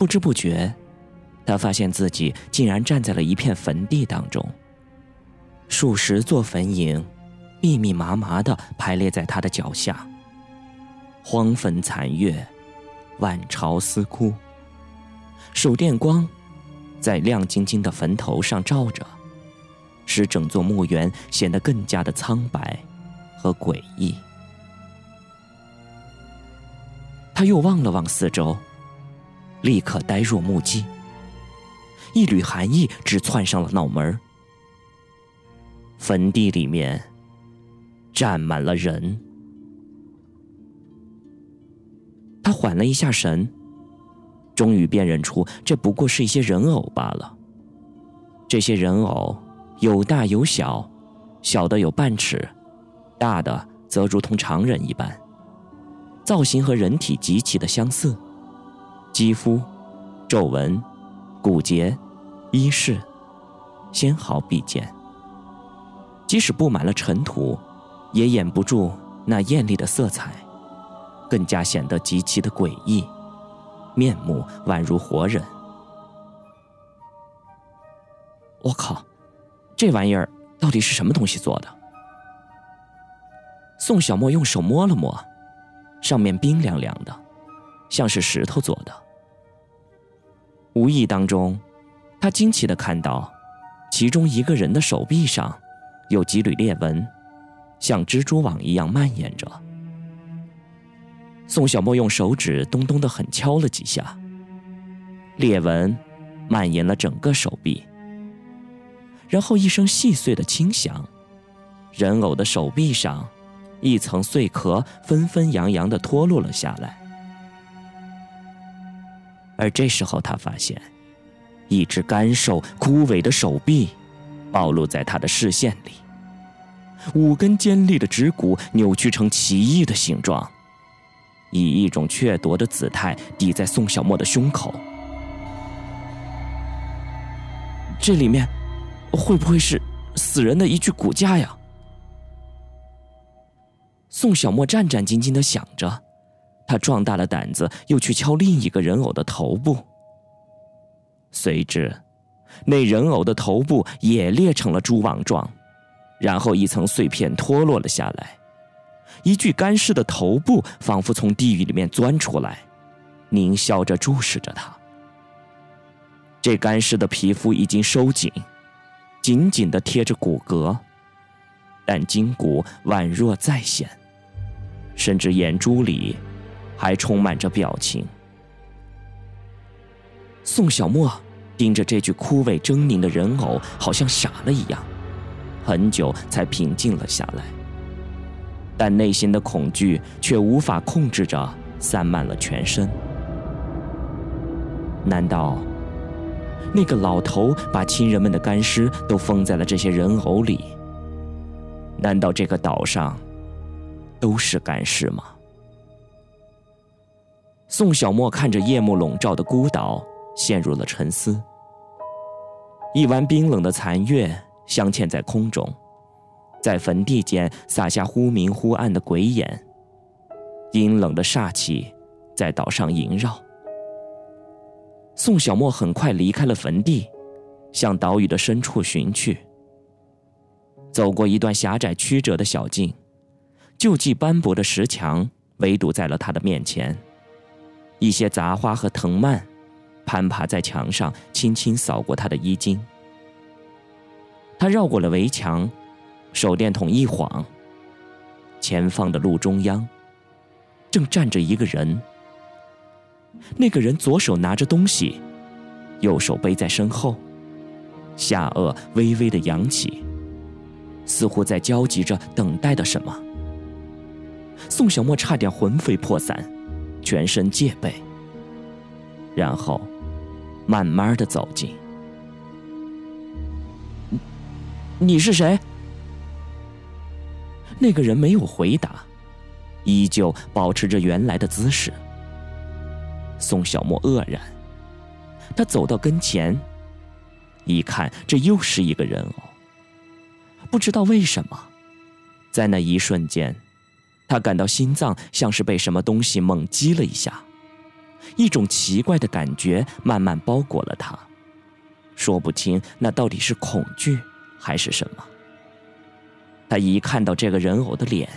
不知不觉，他发现自己竟然站在了一片坟地当中。数十座坟茔，密密麻麻的排列在他的脚下。荒坟残月，万朝思哭。手电光，在亮晶晶的坟头上照着，使整座墓园显得更加的苍白和诡异。他又望了望四周，立刻呆若木鸡。一缕寒意直窜上了脑门坟地里面站满了人。他缓了一下神，终于辨认出这不过是一些人偶罢了。这些人偶有大有小，小的有半尺，大的则如同常人一般，造型和人体极其的相似，肌肤、皱纹、骨节、衣饰，纤毫毕见。即使布满了尘土，也掩不住那艳丽的色彩。更加显得极其的诡异，面目宛如活人。我靠，这玩意儿到底是什么东西做的？宋小沫用手摸了摸，上面冰凉凉的，像是石头做的。无意当中，他惊奇的看到，其中一个人的手臂上有几缕裂纹，像蜘蛛网一样蔓延着。宋小沫用手指咚咚的狠敲了几下，裂纹蔓延了整个手臂。然后一声细碎的轻响，人偶的手臂上一层碎壳纷纷扬扬的脱落了下来。而这时候，他发现一只干瘦枯萎的手臂暴露在他的视线里，五根尖利的指骨扭曲成奇异的形状。以一种雀夺的姿态抵在宋小沫的胸口，这里面会不会是死人的一具骨架呀？宋小沫战战兢兢的想着，他壮大了胆子，又去敲另一个人偶的头部，随之，那人偶的头部也裂成了蛛网状，然后一层碎片脱落了下来。一具干尸的头部仿佛从地狱里面钻出来，狞笑着注视着他。这干尸的皮肤已经收紧，紧紧的贴着骨骼，但筋骨宛若再现，甚至眼珠里还充满着表情。宋小沫盯着这具枯萎狰狞的人偶，好像傻了一样，很久才平静了下来。但内心的恐惧却无法控制着，散漫了全身。难道那个老头把亲人们的干尸都封在了这些人偶里？难道这个岛上都是干尸吗？宋小沫看着夜幕笼罩的孤岛，陷入了沉思。一弯冰冷的残月镶嵌在空中。在坟地间洒下忽明忽暗的鬼眼，阴冷的煞气在岛上萦绕。宋小沫很快离开了坟地，向岛屿的深处寻去。走过一段狭窄曲折的小径，旧迹斑驳的石墙围堵在了他的面前，一些杂花和藤蔓攀爬在墙上，轻轻扫过他的衣襟。他绕过了围墙。手电筒一晃，前方的路中央，正站着一个人。那个人左手拿着东西，右手背在身后，下颚微微的扬起，似乎在焦急着等待的什么。宋小沫差点魂飞魄散，全身戒备，然后慢慢的走近。你是谁？那个人没有回答，依旧保持着原来的姿势。宋小沫愕然，他走到跟前，一看，这又是一个人偶。不知道为什么，在那一瞬间，他感到心脏像是被什么东西猛击了一下，一种奇怪的感觉慢慢包裹了他，说不清那到底是恐惧还是什么。他一看到这个人偶的脸，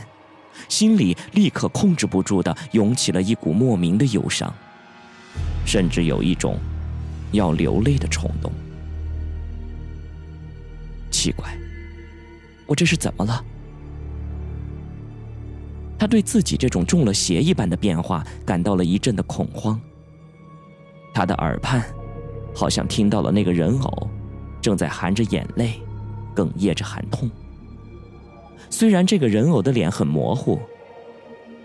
心里立刻控制不住的涌起了一股莫名的忧伤，甚至有一种要流泪的冲动。奇怪，我这是怎么了？他对自己这种中了邪一般的变化感到了一阵的恐慌。他的耳畔，好像听到了那个人偶，正在含着眼泪，哽咽着喊痛。虽然这个人偶的脸很模糊，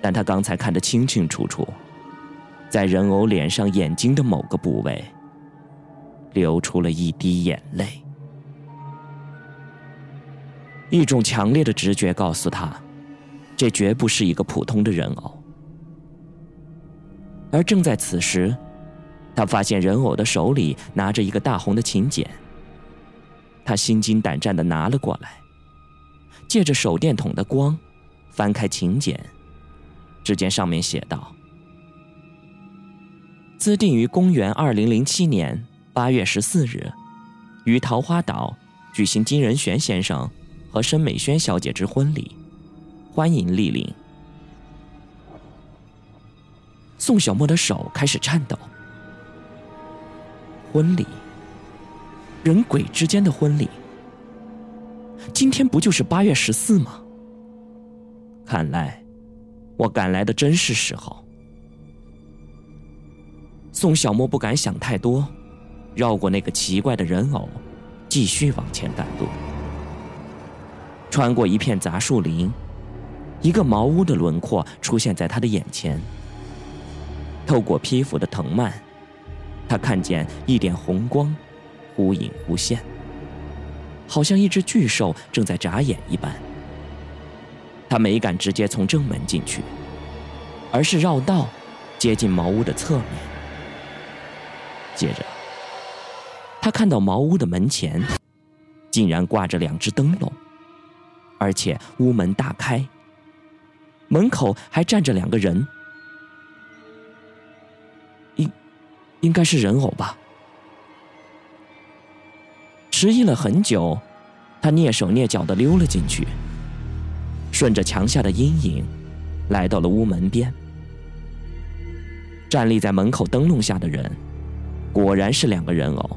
但他刚才看得清清楚楚，在人偶脸上眼睛的某个部位，流出了一滴眼泪。一种强烈的直觉告诉他。这绝不是一个普通的人偶，而正在此时，他发现人偶的手里拿着一个大红的请柬。他心惊胆战的拿了过来，借着手电筒的光，翻开请柬，只见上面写道：“自定于公元二零零七年八月十四日，于桃花岛举行金仁玄先生和申美萱小姐之婚礼。”欢迎莅临。宋小沫的手开始颤抖。婚礼，人鬼之间的婚礼。今天不就是八月十四吗？看来，我赶来的真是时候。宋小沫不敢想太多，绕过那个奇怪的人偶，继续往前赶路。穿过一片杂树林。一个茅屋的轮廓出现在他的眼前。透过披拂的藤蔓，他看见一点红光，忽隐忽现，好像一只巨兽正在眨眼一般。他没敢直接从正门进去，而是绕道，接近茅屋的侧面。接着，他看到茅屋的门前，竟然挂着两只灯笼，而且屋门大开。门口还站着两个人，应应该是人偶吧。迟疑了很久，他蹑手蹑脚的溜了进去，顺着墙下的阴影，来到了屋门边。站立在门口灯笼下的人，果然是两个人偶，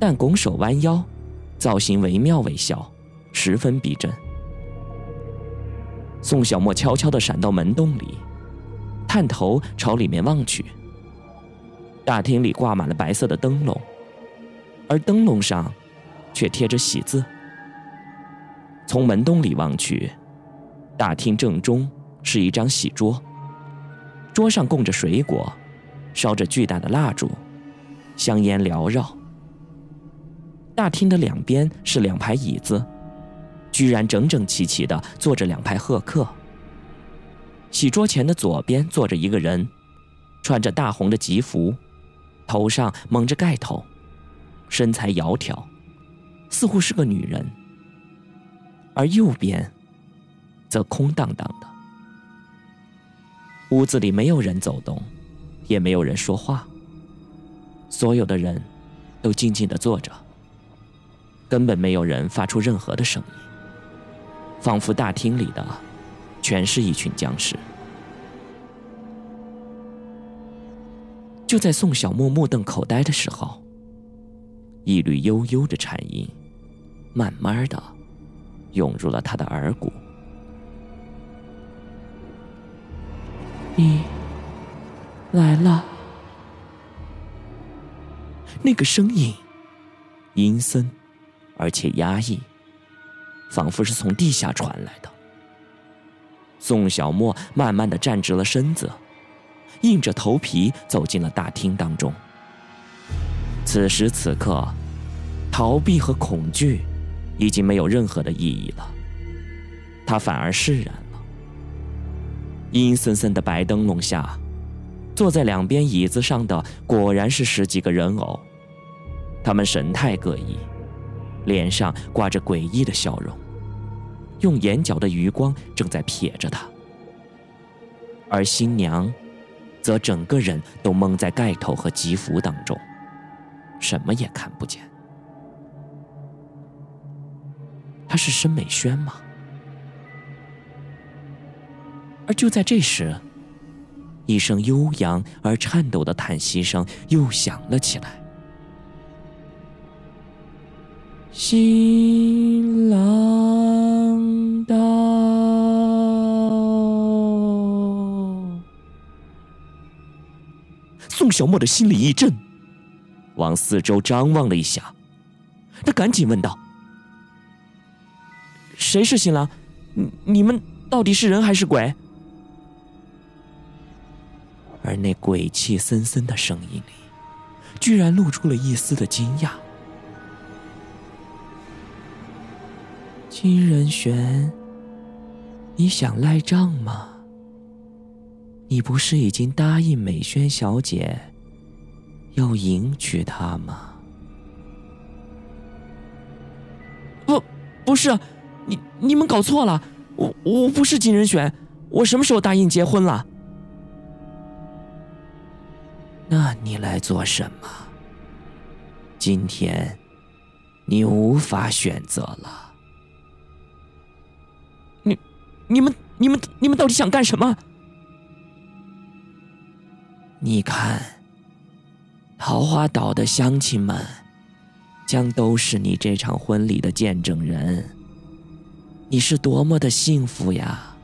但拱手弯腰，造型惟妙惟肖，十分逼真。宋小沫悄悄地闪到门洞里，探头朝里面望去。大厅里挂满了白色的灯笼，而灯笼上却贴着喜字。从门洞里望去，大厅正中是一张喜桌，桌上供着水果，烧着巨大的蜡烛，香烟缭绕。大厅的两边是两排椅子。居然整整齐齐的坐着两排贺客。洗桌前的左边坐着一个人，穿着大红的吉服，头上蒙着盖头，身材窈窕，似乎是个女人。而右边，则空荡荡的。屋子里没有人走动，也没有人说话。所有的人都静静的坐着，根本没有人发出任何的声音。仿佛大厅里的全是一群僵尸。就在宋小沫目瞪口呆的时候，一缕悠悠的颤音，慢慢的涌入了他的耳骨。你来了。那个声音阴森，而且压抑。仿佛是从地下传来的。宋小沫慢慢的站直了身子，硬着头皮走进了大厅当中。此时此刻，逃避和恐惧已经没有任何的意义了，他反而释然了。阴森森的白灯笼下，坐在两边椅子上的果然是十几个人偶，他们神态各异。脸上挂着诡异的笑容，用眼角的余光正在瞥着他。而新娘，则整个人都蒙在盖头和吉服当中，什么也看不见。他是申美轩吗？而就在这时，一声悠扬而颤抖的叹息声又响了起来。新郎到。宋小沫的心里一震，往四周张望了一下，他赶紧问道：“谁是新郎？你你们到底是人还是鬼？”而那鬼气森森的声音里，居然露出了一丝的惊讶。金仁玄，你想赖账吗？你不是已经答应美萱小姐要迎娶她吗？不，不是，你你们搞错了，我我不是金仁玄，我什么时候答应结婚了？那你来做什么？今天你无法选择了。你们、你们、你们到底想干什么？你看，桃花岛的乡亲们将都是你这场婚礼的见证人。你是多么的幸福呀！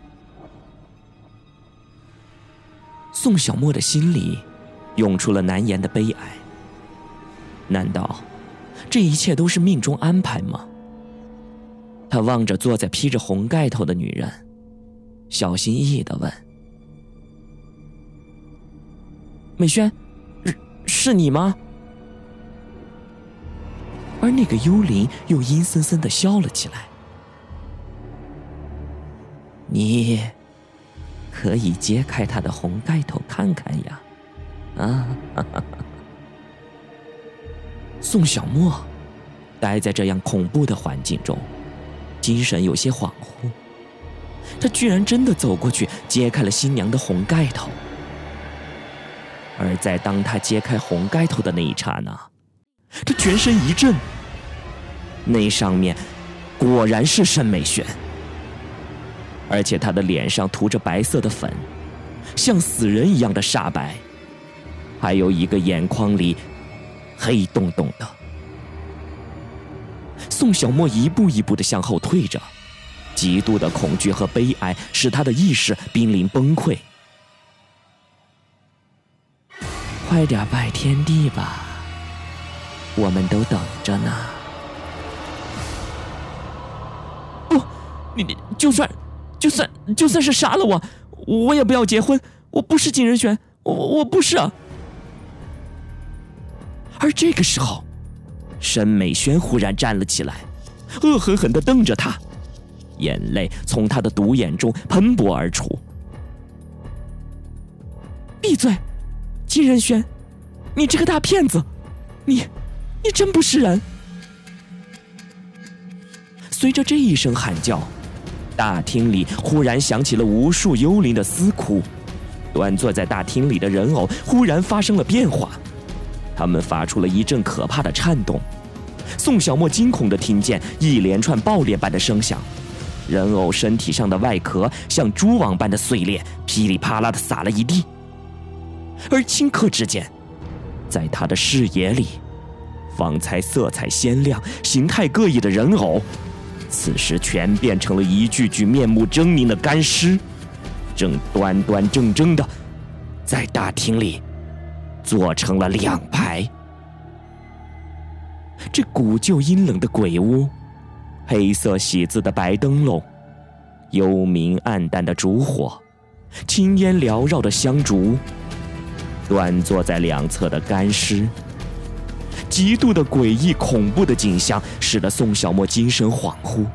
宋小沫的心里涌出了难言的悲哀。难道这一切都是命中安排吗？他望着坐在披着红盖头的女人。小心翼翼的问：“美萱，是是你吗？”而那个幽灵又阴森森的笑了起来：“你可以揭开他的红盖头看看呀！”啊！宋小沫待在这样恐怖的环境中，精神有些恍惚。他居然真的走过去揭开了新娘的红盖头，而在当他揭开红盖头的那一刹那，他全身一震。那上面果然是申美璇，而且他的脸上涂着白色的粉，像死人一样的煞白，还有一个眼眶里黑洞洞的。宋小沫一步一步的向后退着。极度的恐惧和悲哀使他的意识濒临崩溃。快点拜天地吧，我们都等着呢。不，你你就算就算就算是杀了我，我也不要结婚。我不是金仁玄，我我不是。而这个时候，申美萱忽然站了起来，恶狠狠的瞪着他。眼泪从他的独眼中喷薄而出。闭嘴，金仁轩，你这个大骗子，你，你真不是人！随着这一声喊叫，大厅里忽然响起了无数幽灵的嘶哭。端坐在大厅里的人偶忽然发生了变化，他们发出了一阵可怕的颤动。宋小沫惊恐的听见一连串爆裂般的声响。人偶身体上的外壳像蛛网般的碎裂，噼里啪啦的洒了一地。而顷刻之间，在他的视野里，方才色彩鲜亮、形态各异的人偶，此时全变成了一具具面目狰狞的干尸，正端端正正的在大厅里坐成了两排。这古旧阴冷的鬼屋。黑色喜字的白灯笼，幽冥暗淡的烛火，青烟缭绕的香烛，端坐在两侧的干尸，极度的诡异恐怖的景象，使得宋小沫精神恍惚。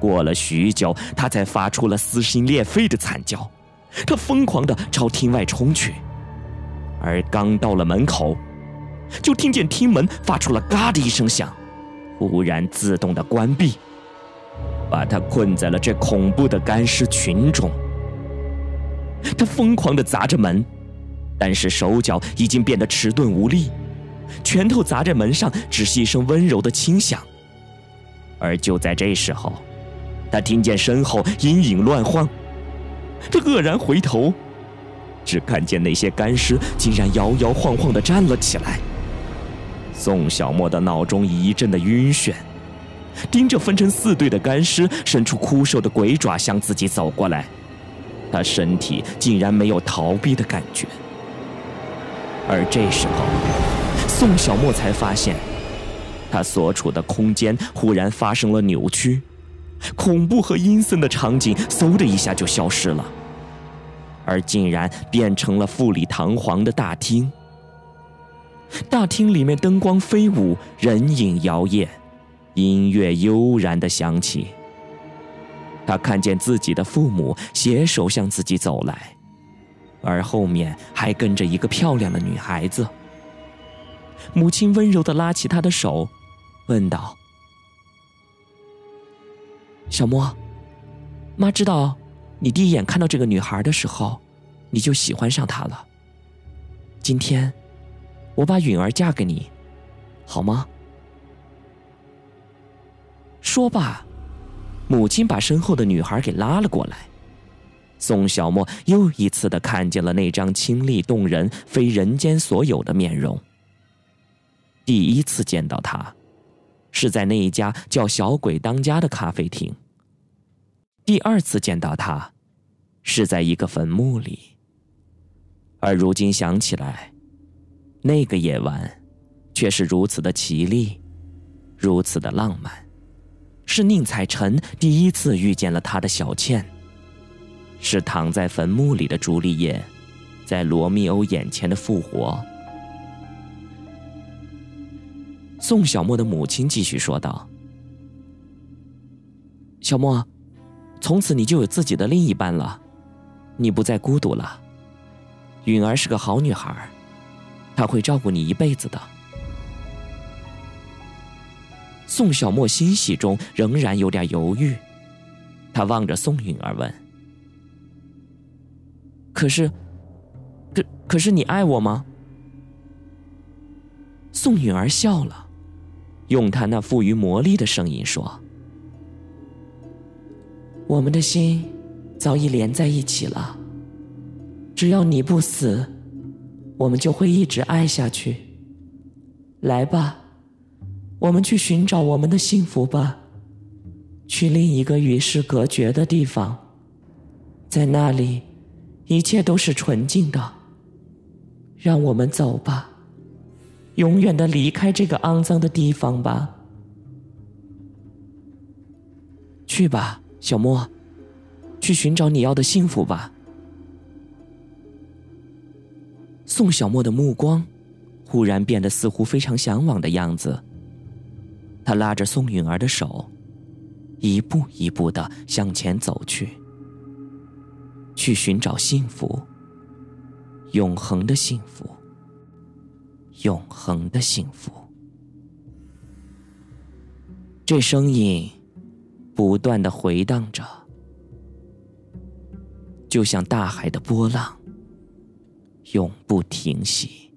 过了许久，他才发出了撕心裂肺的惨叫，他疯狂的朝厅外冲去，而刚到了门口，就听见厅门发出了“嘎”的一声响。忽然自动的关闭，把他困在了这恐怖的干尸群中。他疯狂的砸着门，但是手脚已经变得迟钝无力，拳头砸在门上，只是一声温柔的轻响。而就在这时候，他听见身后阴影乱晃，他愕然回头，只看见那些干尸竟然摇摇晃晃地站了起来。宋小沫的脑中一阵的晕眩，盯着分成四队的干尸，伸出枯瘦的鬼爪向自己走过来。他身体竟然没有逃避的感觉。而这时候，宋小沫才发现，他所处的空间忽然发生了扭曲，恐怖和阴森的场景嗖的一下就消失了，而竟然变成了富丽堂皇的大厅。大厅里面灯光飞舞，人影摇曳，音乐悠然的响起。他看见自己的父母携手向自己走来，而后面还跟着一个漂亮的女孩子。母亲温柔的拉起他的手，问道：“小莫，妈知道，你第一眼看到这个女孩的时候，你就喜欢上她了。今天。”我把允儿嫁给你，好吗？说罢，母亲把身后的女孩给拉了过来。宋小沫又一次的看见了那张清丽动人、非人间所有的面容。第一次见到她，是在那一家叫“小鬼当家”的咖啡厅。第二次见到她，是在一个坟墓里。而如今想起来。那个夜晚，却是如此的绮丽，如此的浪漫，是宁采臣第一次遇见了他的小倩，是躺在坟墓里的朱丽叶，在罗密欧眼前的复活。宋小沫的母亲继续说道：“小沫，从此你就有自己的另一半了，你不再孤独了。允儿是个好女孩。”他会照顾你一辈子的。宋小沫欣喜中仍然有点犹豫，他望着宋允儿问：“可是，可可是你爱我吗？”宋允儿笑了，用她那富于魔力的声音说：“我们的心早已连在一起了，只要你不死。”我们就会一直爱下去。来吧，我们去寻找我们的幸福吧，去另一个与世隔绝的地方，在那里，一切都是纯净的。让我们走吧，永远的离开这个肮脏的地方吧。去吧，小莫，去寻找你要的幸福吧。宋小沫的目光忽然变得似乎非常向往的样子。他拉着宋允儿的手，一步一步的向前走去，去寻找幸福，永恒的幸福，永恒的幸福。这声音不断的回荡着，就像大海的波浪。永不停息。